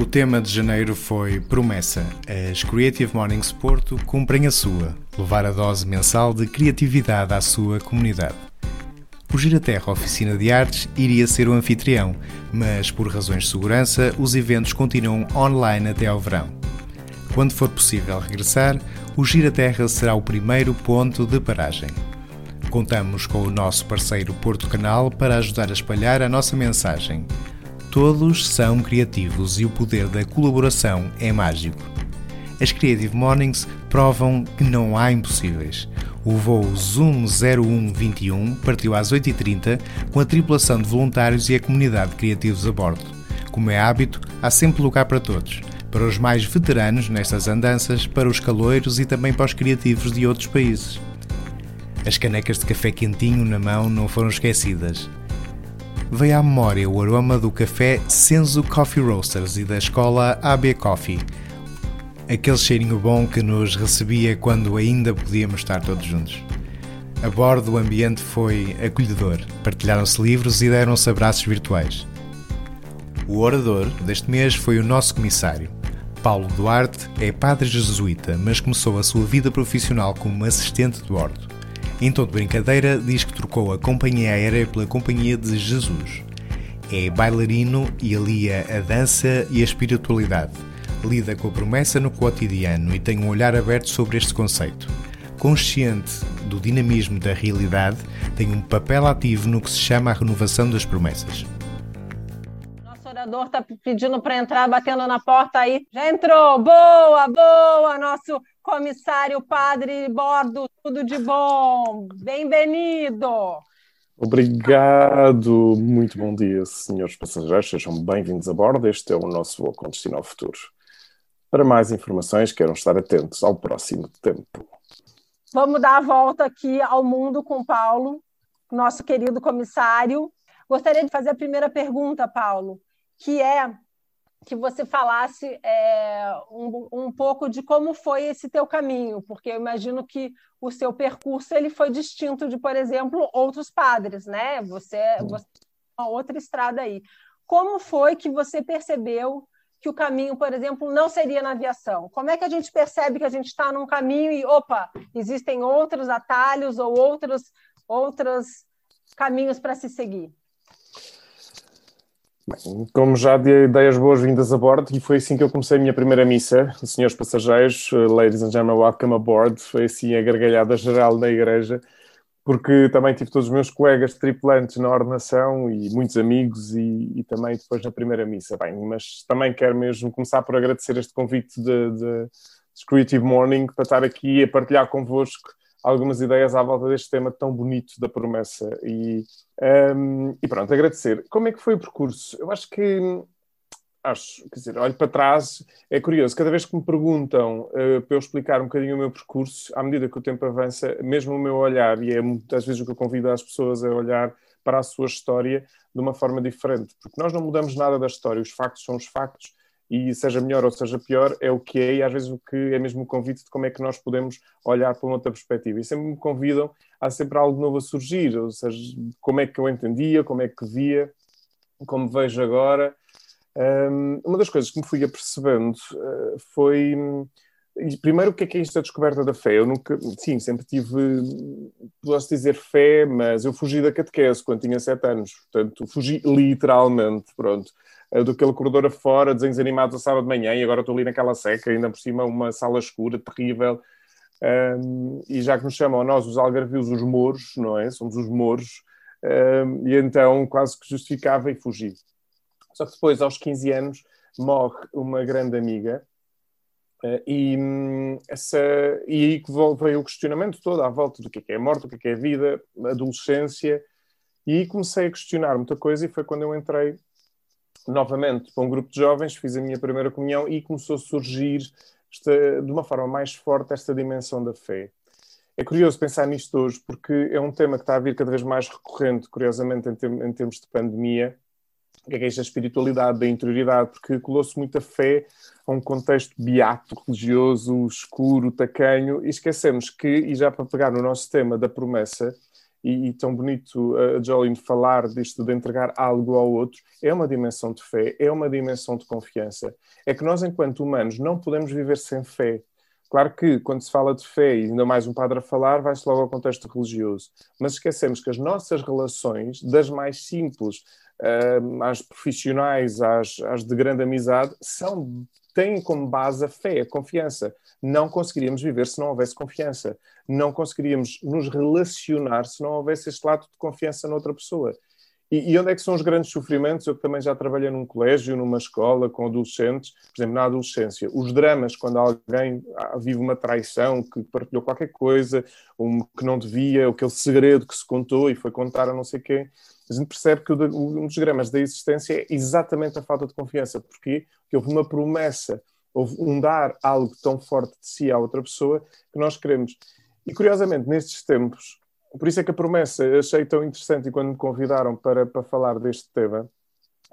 O tema de janeiro foi Promessa. As Creative Mornings Porto cumprem a sua, levar a dose mensal de criatividade à sua comunidade. O Giraterra Oficina de Artes iria ser o anfitrião, mas por razões de segurança, os eventos continuam online até ao verão. Quando for possível regressar, o Giraterra será o primeiro ponto de paragem. Contamos com o nosso parceiro Porto Canal para ajudar a espalhar a nossa mensagem. Todos são criativos e o poder da colaboração é mágico. As Creative Mornings provam que não há impossíveis. O voo Zoom 0121 partiu às 8h30 com a tripulação de voluntários e a comunidade de criativos a bordo. Como é hábito, há sempre lugar para todos. Para os mais veteranos nestas andanças, para os caloiros e também para os criativos de outros países. As canecas de café quentinho na mão não foram esquecidas. Veio à memória o aroma do café Senzo Coffee Roasters e da escola AB Coffee. Aquele cheirinho bom que nos recebia quando ainda podíamos estar todos juntos. A bordo, o ambiente foi acolhedor. Partilharam-se livros e deram-se abraços virtuais. O orador deste mês foi o nosso comissário. Paulo Duarte é padre jesuíta, mas começou a sua vida profissional como assistente de bordo. Em tom de brincadeira, diz que trocou a companhia aérea pela companhia de Jesus. É bailarino e alia a dança e a espiritualidade. Lida com a promessa no cotidiano e tem um olhar aberto sobre este conceito. Consciente do dinamismo da realidade, tem um papel ativo no que se chama a renovação das promessas Está pedindo para entrar, batendo na porta aí. Já entrou! Boa, boa! Nosso comissário Padre Bordo, tudo de bom. Bem-vindo. Obrigado. Muito bom dia, senhores passageiros. Sejam bem-vindos a bordo. Este é o nosso voo com destino ao futuro. Para mais informações, queiram estar atentos ao próximo tempo. Vamos dar a volta aqui ao mundo com Paulo, nosso querido comissário. Gostaria de fazer a primeira pergunta, Paulo, que é que você falasse é, um, um pouco de como foi esse teu caminho, porque eu imagino que o seu percurso ele foi distinto de, por exemplo, outros padres, né? Você, você uma outra estrada aí. Como foi que você percebeu que o caminho, por exemplo, não seria na aviação? Como é que a gente percebe que a gente está num caminho e, opa, existem outros atalhos ou outros, outros caminhos para se seguir? Como já dei ideias boas-vindas a bordo, e foi assim que eu comecei a minha primeira missa, senhores passageiros, uh, ladies and gentlemen, welcome aboard, foi assim a gargalhada geral na igreja, porque também tive todos os meus colegas tripulantes na ordenação e muitos amigos e, e também depois na primeira missa. Bem, mas também quero mesmo começar por agradecer este convite de, de, de Creative Morning para estar aqui a partilhar convosco algumas ideias à volta deste tema tão bonito da promessa. E, um, e pronto, agradecer. Como é que foi o percurso? Eu acho que. Acho, quer dizer, olho para trás, é curioso, cada vez que me perguntam uh, para eu explicar um bocadinho o meu percurso, à medida que o tempo avança, mesmo o meu olhar, e é muitas vezes o que eu convido as pessoas a olhar para a sua história de uma forma diferente, porque nós não mudamos nada da história, os factos são os factos, e seja melhor ou seja pior, é o que é, e às vezes o que é mesmo o convite de como é que nós podemos olhar para uma outra perspectiva. E sempre me convidam, há sempre algo novo a surgir, ou seja, como é que eu entendia, como é que via, como vejo agora. Um, uma das coisas que me fui apercebendo uh, foi. Primeiro, o que é que é isto da descoberta da fé? Eu nunca, sim, sempre tive, posso dizer fé, mas eu fugi da catequese quando tinha sete anos, portanto, fugi literalmente, pronto. Eh, do aquele corredor afora, desenhos animados a sábado de manhã, e agora estou ali naquela seca, ainda por cima uma sala escura, terrível. Um, e já que nos chamam a nós, os algarvios, os mouros, não é? Somos os mouros. Um, e então quase que justificava e fugi. Só que depois, aos 15 anos, morre uma grande amiga. Uh, e, hum, essa, e aí que veio o questionamento todo à volta do que é, que é morte, o que é, que é vida, adolescência. E aí comecei a questionar muita coisa e foi quando eu entrei novamente para um grupo de jovens, fiz a minha primeira comunhão e começou a surgir esta, de uma forma mais forte esta dimensão da fé. É curioso pensar nisto hoje, porque é um tema que está a vir cada vez mais recorrente, curiosamente, em, em termos de pandemia, que é, que é esta espiritualidade, da interioridade, porque colou-se muita fé a um contexto beato, religioso, escuro, tacanho, e esquecemos que, e já para pegar no nosso tema da promessa, e, e, tão bonito a Jolene falar disto de entregar algo ao outro, é uma dimensão de fé, é uma dimensão de confiança. É que nós, enquanto humanos, não podemos viver sem fé. Claro que, quando se fala de fé, e ainda mais um padre a falar, vai-se logo ao contexto religioso. Mas esquecemos que as nossas relações, das mais simples uh, às profissionais, às, às de grande amizade, são, têm como base a fé, a confiança. Não conseguiríamos viver se não houvesse confiança. Não conseguiríamos nos relacionar se não houvesse este lado de confiança noutra pessoa. E, e, onde é que são os grandes sofrimentos? Eu também já trabalhei num colégio, numa escola, com adolescentes, por exemplo, na adolescência. Os dramas, quando alguém ah, vive uma traição, que partilhou qualquer coisa, um que não devia, aquele segredo que se contou e foi contar a não sei quem, a gente percebe que um dos dramas da existência é exatamente a falta de confiança. Porquê? Porque houve uma promessa, houve um dar algo tão forte de si à outra pessoa que nós queremos. E curiosamente, nestes tempos, por isso é que a promessa achei tão interessante e quando me convidaram para, para falar deste tema,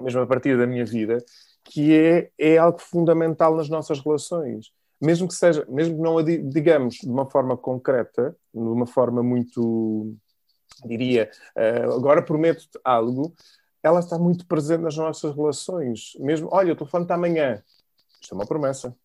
mesmo a partir da minha vida, que é, é algo fundamental nas nossas relações. Mesmo que seja, mesmo que não a digamos de uma forma concreta, de uma forma muito, diria, uh, agora prometo-te algo, ela está muito presente nas nossas relações. Mesmo, olha, o telefone está amanhã. Isto é uma promessa.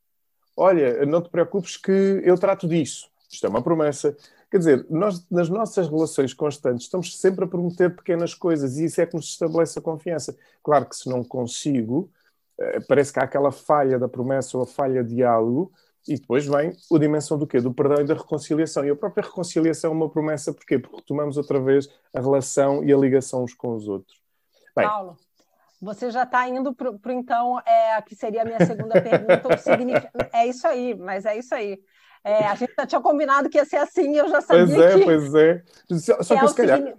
Olha, não te preocupes que eu trato disso. Isto é uma promessa. Quer dizer, nós, nas nossas relações constantes, estamos sempre a prometer pequenas coisas e isso é que nos estabelece a confiança. Claro que se não consigo, eh, parece que há aquela falha da promessa ou a falha de algo, e depois vem a dimensão do quê? Do perdão e da reconciliação. E a própria reconciliação é uma promessa, porquê? Porque retomamos outra vez a relação e a ligação uns com os outros. Bem, Paulo, você já está indo para então, é, que seria a minha segunda pergunta, que significa. É isso aí, mas é isso aí. É, a gente já tinha combinado que ia ser assim, eu já sabia pois é, que... Pois é, Só, só que, é se calhar,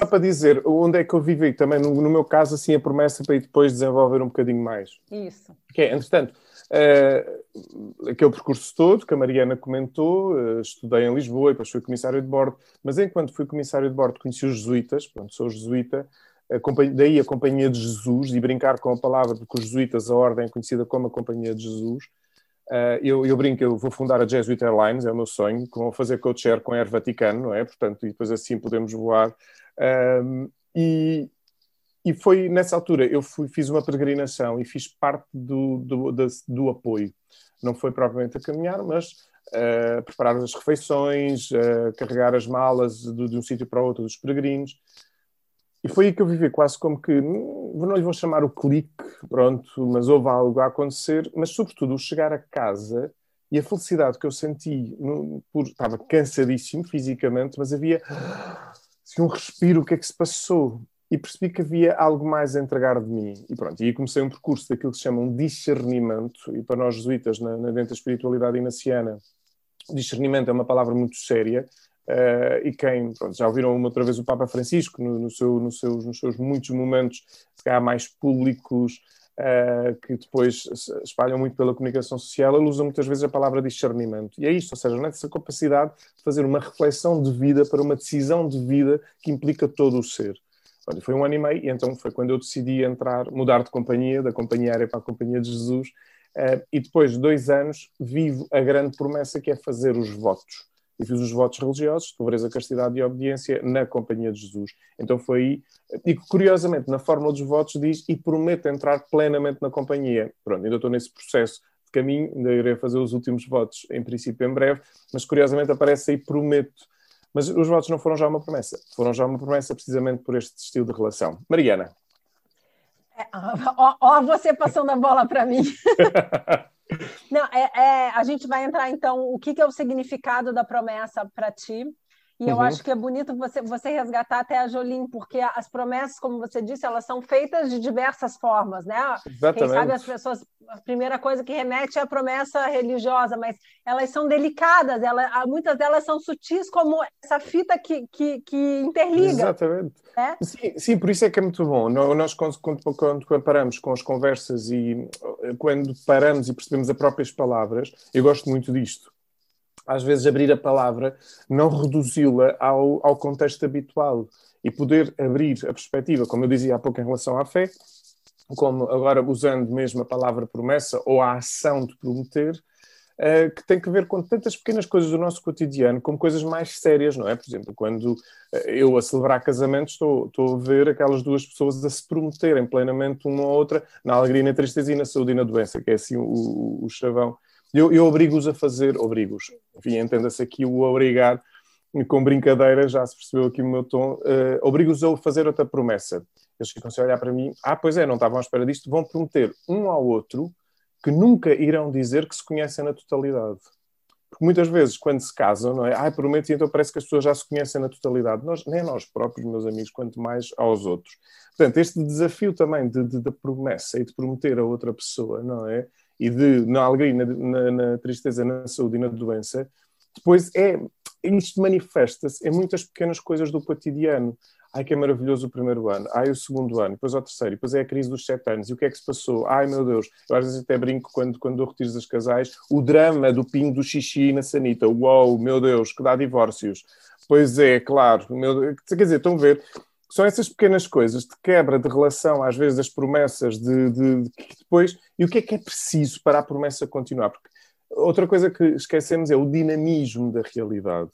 só para dizer, onde é que eu vivi também, no, no, meu caso, assim, a promessa para ir depois desenvolver um bocadinho mais. Isso. Que é, entretanto, uh, aquele percurso todo que a Mariana comentou, uh, estudei em Lisboa e depois fui comissário de bordo, mas enquanto fui comissário de bordo conheci os jesuítas, pronto, sou jesuíta, a daí a Companhia de Jesus, e brincar com a palavra, porque os jesuítas, a ordem é conhecida como a Companhia de Jesus, Uh, eu, eu, brinco, eu vou fundar a Jesuit Airlines, é o meu sonho, vou fazer co-chair com a Air Vaticano, não é? Portanto, e depois assim podemos voar. E, e foi nessa altura, eu fui, fiz uma peregrinação e fiz parte do, do, do, do apoio. Não foi propriamente a caminhar, mas uh, preparar as refeições, uh, carregar as malas de, de um sítio para outro dos peregrinos. E foi aí que eu vivi quase como que, não lhe vou chamar o clique, pronto, mas houve algo a acontecer, mas sobretudo o chegar a casa e a felicidade que eu senti, no, por, estava cansadíssimo fisicamente, mas havia assim, um respiro, o que é que se passou? E percebi que havia algo mais a entregar de mim. E pronto, e aí comecei um percurso daquilo que se chama um discernimento, e para nós jesuítas, na, na, dentro da espiritualidade inaciana, discernimento é uma palavra muito séria, Uh, e quem pronto, já ouviram uma outra vez o Papa Francisco no, no seu, no seus, nos seus muitos momentos se mais públicos uh, que depois espalham muito pela comunicação social, ele usa muitas vezes a palavra discernimento. E é isto, ou seja, nessa capacidade de fazer uma reflexão de vida para uma decisão de vida que implica todo o ser. Pronto, foi um ano e meio, e então foi quando eu decidi entrar, mudar de companhia, da companhia aérea para a companhia de Jesus, uh, e depois de dois anos vivo a grande promessa que é fazer os votos e fiz os votos religiosos, pobreza, castidade e obediência na companhia de Jesus. Então foi aí, e curiosamente, na fórmula dos votos diz e prometo entrar plenamente na companhia. Pronto, ainda estou nesse processo de caminho, ainda irei fazer os últimos votos, em princípio em breve, mas curiosamente aparece aí prometo. Mas os votos não foram já uma promessa, foram já uma promessa precisamente por este estilo de relação. Mariana. É, ó, ó, você passando a bola para mim. Não, é, é, a gente vai entrar então. O que, que é o significado da promessa para ti? E uhum. eu acho que é bonito você, você resgatar até a Jolim, porque as promessas, como você disse, elas são feitas de diversas formas, né? Exatamente. Quem sabe as pessoas, a primeira coisa que remete é a promessa religiosa, mas elas são delicadas, ela, muitas delas são sutis, como essa fita que, que, que interliga. Exatamente. Né? Sim, sim, por isso é que é muito bom. Nós, quando, quando, comparamos com as conversas e quando paramos e percebemos as próprias palavras, eu gosto muito disto às vezes abrir a palavra, não reduzi-la ao, ao contexto habitual e poder abrir a perspectiva, como eu dizia há pouco em relação à fé, como agora usando mesmo a palavra promessa ou a ação de prometer, uh, que tem que ver com tantas pequenas coisas do nosso cotidiano, como coisas mais sérias, não é? Por exemplo, quando uh, eu a celebrar casamentos, estou, estou a ver aquelas duas pessoas a se prometerem plenamente uma ou outra, na alegria, na tristeza e na saúde e na doença, que é assim o, o chavão. Eu, eu obrigo-os a fazer, obrigo-os, enfim, entenda-se aqui o obrigar, com brincadeira, já se percebeu aqui o meu tom, uh, obrigo-os a fazer outra promessa. Eles ficam-se a olhar para mim, ah, pois é, não estavam à espera disto, vão prometer um ao outro que nunca irão dizer que se conhecem na totalidade. Porque muitas vezes, quando se casam, não é? Ai, prometo, então parece que as pessoas já se conhecem na totalidade. Nós, nem nós próprios, meus amigos, quanto mais aos outros. Portanto, este desafio também de, de, de promessa e de prometer a outra pessoa, não é? E de, na alegria, na, na, na tristeza, na saúde e na doença, depois é, isto manifesta-se em muitas pequenas coisas do cotidiano. Ai, que é maravilhoso o primeiro ano. Ai, o segundo ano. Depois o terceiro. Depois é a crise dos sete anos. E o que é que se passou? Ai, meu Deus. Eu às vezes até brinco quando, quando dou retiros das casais. O drama do pingo do xixi na sanita. Uou, meu Deus, que dá divórcios. Pois é, claro. Meu, quer dizer, estão a ver? São essas pequenas coisas de quebra de relação, às vezes, das promessas, de, de, de depois... E o que é que é preciso para a promessa continuar? Porque outra coisa que esquecemos é o dinamismo da realidade.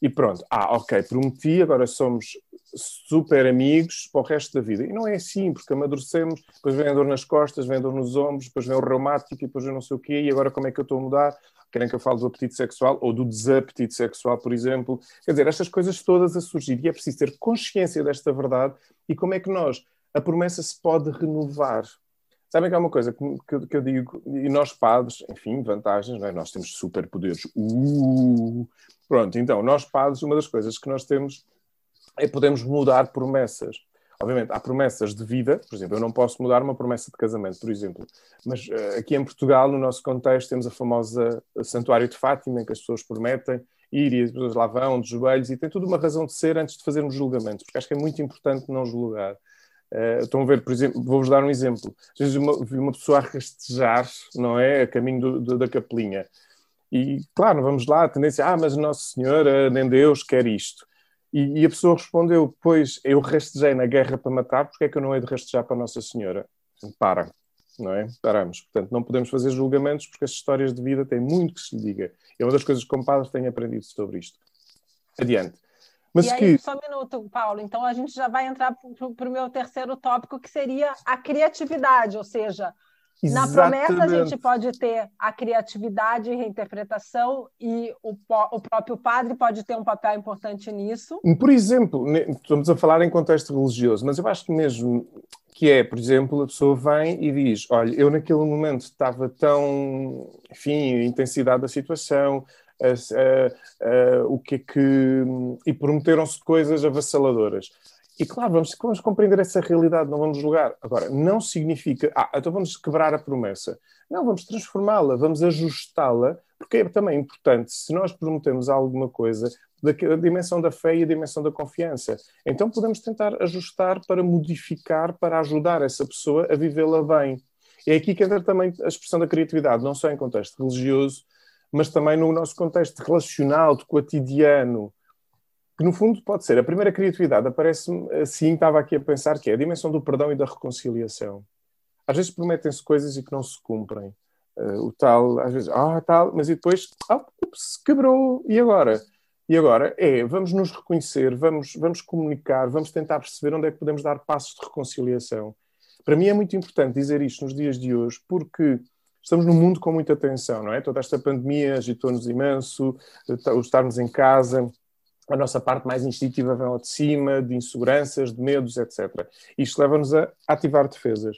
E pronto, ah, ok, prometi, agora somos super amigos para o resto da vida. E não é assim, porque amadurecemos, depois vem a dor nas costas, vem a dor nos ombros, depois vem o reumático, depois eu não sei o quê, e agora como é que eu estou a mudar? Querem que eu fale do apetite sexual ou do desapetite sexual, por exemplo? Quer dizer, estas coisas todas a surgir, e é preciso ter consciência desta verdade e como é que nós, a promessa se pode renovar. Sabem que há uma coisa que, que, eu digo, e nós padres, enfim, vantagens, não é? nós temos superpoderes. Uh, pronto, então, nós padres, uma das coisas que nós temos é podemos mudar promessas. Obviamente, há promessas de vida, por exemplo, eu não posso mudar uma promessa de casamento, por exemplo, mas uh, aqui em Portugal, no nosso contexto, temos a famosa Santuário de Fátima, em que as pessoas prometem ir e as pessoas lá vão de joelhos e tem tudo uma razão de ser antes de fazermos julgamentos, porque acho que é muito importante não julgar. Uh, estão a ver, por exemplo, vou-vos dar um exemplo. Às vezes uma, vi uma pessoa a rastejar, não é? A caminho do, do, da capelinha. E, claro, vamos lá, a tendência, ah, mas Nossa Senhora, nem Deus quer isto. E, e, a pessoa respondeu, pois, eu rastejei na guerra para matar, porque é que eu não hei de rastejar para Nossa Senhora? Para, não é? Paramos. Portanto, não podemos fazer julgamentos, porque as histórias de vida têm muito que se lhe diga. É uma das coisas que, como padre, tenho aprendido sobre isto. Adiante. Mas e aí, só um minuto, Paulo. Então a gente já vai entrar para o meu terceiro tópico, que seria a criatividade, ou seja, Exatamente. na promessa a gente pode ter a criatividade e reinterpretação, e o, o próprio padre pode ter um papel importante nisso. Por exemplo, estamos a falar em contexto religioso, mas eu acho que mesmo que é, por exemplo, a pessoa vem e diz: Olha, eu naquele momento estava tão, enfim, intensidade da situação, uh, uh, o que é que. e prometeram-se coisas avassaladoras. E claro, vamos, vamos compreender essa realidade, não vamos julgar. Agora, não significa, ah, então vamos quebrar a promessa. Não, vamos transformá-la, vamos ajustá-la, porque é também importante, se nós prometemos alguma coisa, da, dimensão da fé e a dimensão da confiança. Então podemos tentar ajustar para modificar, para ajudar essa pessoa a vivê-la bem. É aqui que entra também a expressão da criatividade, não só em contexto religioso, mas também no nosso contexto relacional, de cotidiano, que no fundo pode ser. A primeira criatividade aparece-me assim, estava aqui a pensar, que é a dimensão do perdão e da reconciliação. Às vezes prometem-se coisas e que não se cumprem. Uh, o tal, às vezes, ah, tal, mas e depois, ah, ups, quebrou, e agora? E agora é, vamos nos reconhecer, vamos, vamos comunicar, vamos tentar perceber onde é que podemos dar passos de reconciliação. Para mim é muito importante dizer isto nos dias de hoje, porque estamos num mundo com muita tensão, não é? Toda esta pandemia agitou-nos imenso, o estarmos em casa, a nossa parte mais instintiva vem ao de cima, de inseguranças, de medos, etc. Isto leva-nos a ativar defesas.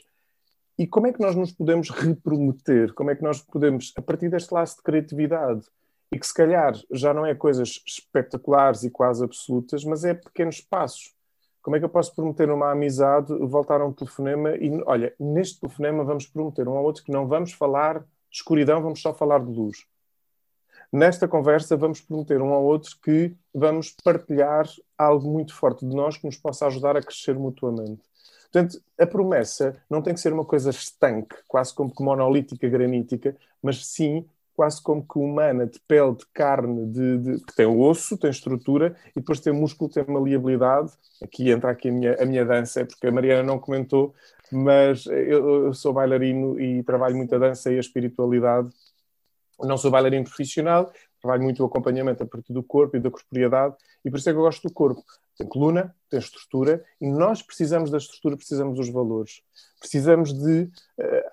E como é que nós nos podemos reprometer? Como é que nós podemos, a partir deste laço de criatividade, e que se calhar já não é coisas espetaculares e quase absolutas, mas é pequenos passos. Como é que eu posso prometer uma amizade, voltar a um telefonema e, olha, neste telefonema vamos prometer um ao outro que não vamos falar de escuridão, vamos só falar de luz. Nesta conversa vamos prometer um ao outro que vamos partilhar algo muito forte de nós que nos possa ajudar a crescer mutuamente. Portanto, a promessa não tem que ser uma coisa estanque, quase como que monolítica, granítica, mas sim quase como que humana, de pele, de carne, de, de, que tem osso, tem estrutura, e depois tem músculo, tem maleabilidade. Aqui entra aqui a minha, a minha dança, porque a Mariana não comentou, mas eu, eu sou bailarino e trabalho muito a dança e a espiritualidade. Não sou bailarino profissional, trabalho muito o acompanhamento a partir do corpo e da corporeidade, e por isso é que eu gosto do corpo. Tem coluna, tem estrutura, e nós precisamos da estrutura, precisamos dos valores. Precisamos de uh,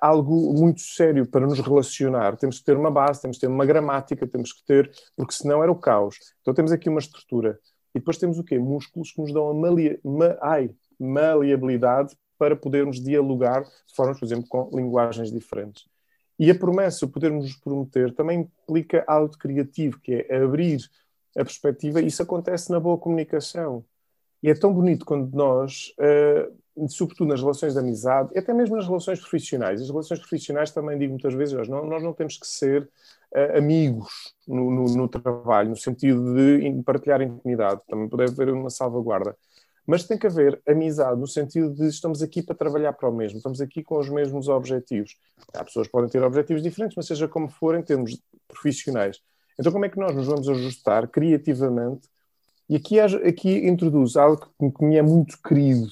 algo muito sério para nos relacionar. Temos que ter uma base, temos que ter uma gramática, temos que ter, porque senão era o caos. Então temos aqui uma estrutura. E depois temos o quê? Músculos que nos dão a malia, ma, ai, maleabilidade para podermos dialogar de formas, por exemplo, com linguagens diferentes. E a promessa, podermos prometer, também implica algo criativo, que é abrir a perspectiva. Isso acontece na boa comunicação. E é tão bonito quando nós, uh, sobretudo nas relações de amizade, e até mesmo nas relações profissionais, as relações profissionais também digo muitas vezes, nós não, nós não temos que ser uh, amigos no, no, no, trabalho, no sentido de partilhar intimidade, também pode haver uma salvaguarda. Mas tem que haver amizade no sentido de estamos aqui para trabalhar para o mesmo, estamos aqui com os mesmos objetivos. Há pessoas que podem ter objetivos diferentes, mas seja como for, em termos profissionais. Então, como é que nós nos vamos ajustar criativamente? E aqui, aqui introduz algo que me é muito querido,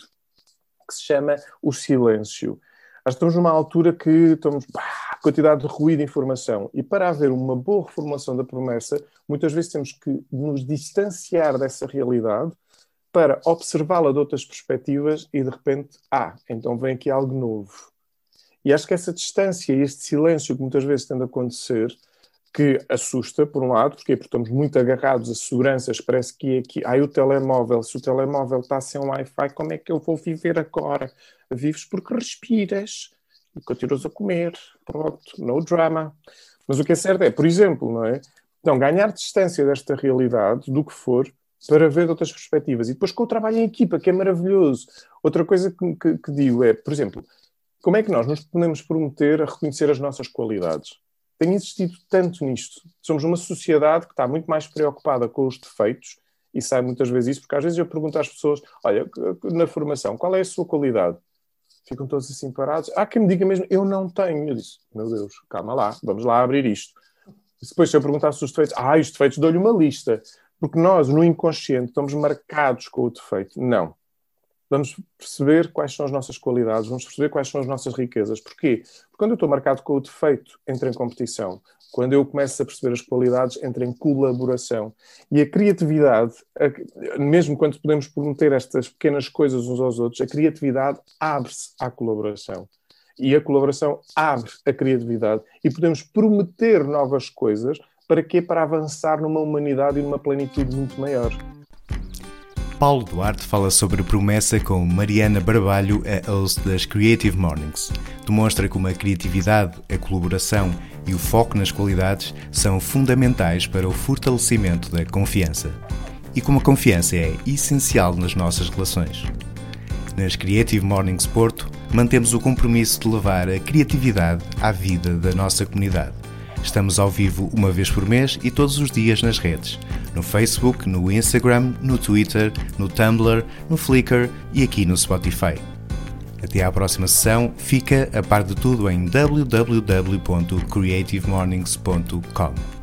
que se chama o silêncio. Nós estamos numa altura que estamos pá, quantidade de ruído de informação e para haver uma boa reformulação da promessa, muitas vezes temos que nos distanciar dessa realidade para observá-la de outras perspectivas e de repente, ah, então vem aqui algo novo. E acho que essa distância e este silêncio que muitas vezes tende a acontecer, que assusta, por um lado, porque, porque estamos muito agarrados a seguranças, parece que é aqui, ah, o telemóvel, se o telemóvel está sem Wi-Fi, como é que eu vou viver agora? Vives porque respiras e continuas a comer, pronto, no drama. Mas o que é certo é, por exemplo, não é? Então, ganhar distância desta realidade, do que for, para ver outras perspectivas. E depois com o trabalho em equipa, que é maravilhoso. Outra coisa que, que, que, digo é, por exemplo, como é que nós nos podemos prometer a reconhecer as nossas qualidades? Tem existido tanto nisto. Somos uma sociedade que está muito mais preocupada com os defeitos, e sai muitas vezes isso, porque às vezes eu pergunto às pessoas: olha, na formação, qual é a sua qualidade? Ficam todos assim parados. Há quem me diga mesmo: eu não tenho. Eu disse: meu Deus, calma lá, vamos lá abrir isto. Depois, se eu perguntasse os defeitos, ah, os defeitos, dou-lhe uma lista. Porque nós, no inconsciente, estamos marcados com o defeito. Não. Vamos perceber quais são as nossas qualidades, vamos perceber quais são as nossas riquezas. Porquê? Porque quando eu estou marcado com o defeito, entro em competição. Quando eu começo a perceber as qualidades, entro em colaboração. E a criatividade, mesmo quando podemos prometer estas pequenas coisas uns aos outros, a criatividade abre-se à colaboração. E a colaboração abre a criatividade. E podemos prometer novas coisas para quê? Para avançar numa humanidade e numa plenitude muito maior. Paulo Duarte fala sobre promessa com Mariana Barbalho, a host das Creative Mornings. Demonstra como a criatividade, a colaboração e o foco nas qualidades são fundamentais para o fortalecimento da confiança. E como a confiança é essencial nas nossas relações. Nas Creative Mornings Porto, mantemos o compromisso de levar a criatividade à vida da nossa comunidade Estamos ao vivo uma vez por mês e todos os dias nas redes: no Facebook, no Instagram, no Twitter, no Tumblr, no Flickr e aqui no Spotify. Até à próxima sessão, fica a par de tudo em www.creativemornings.com.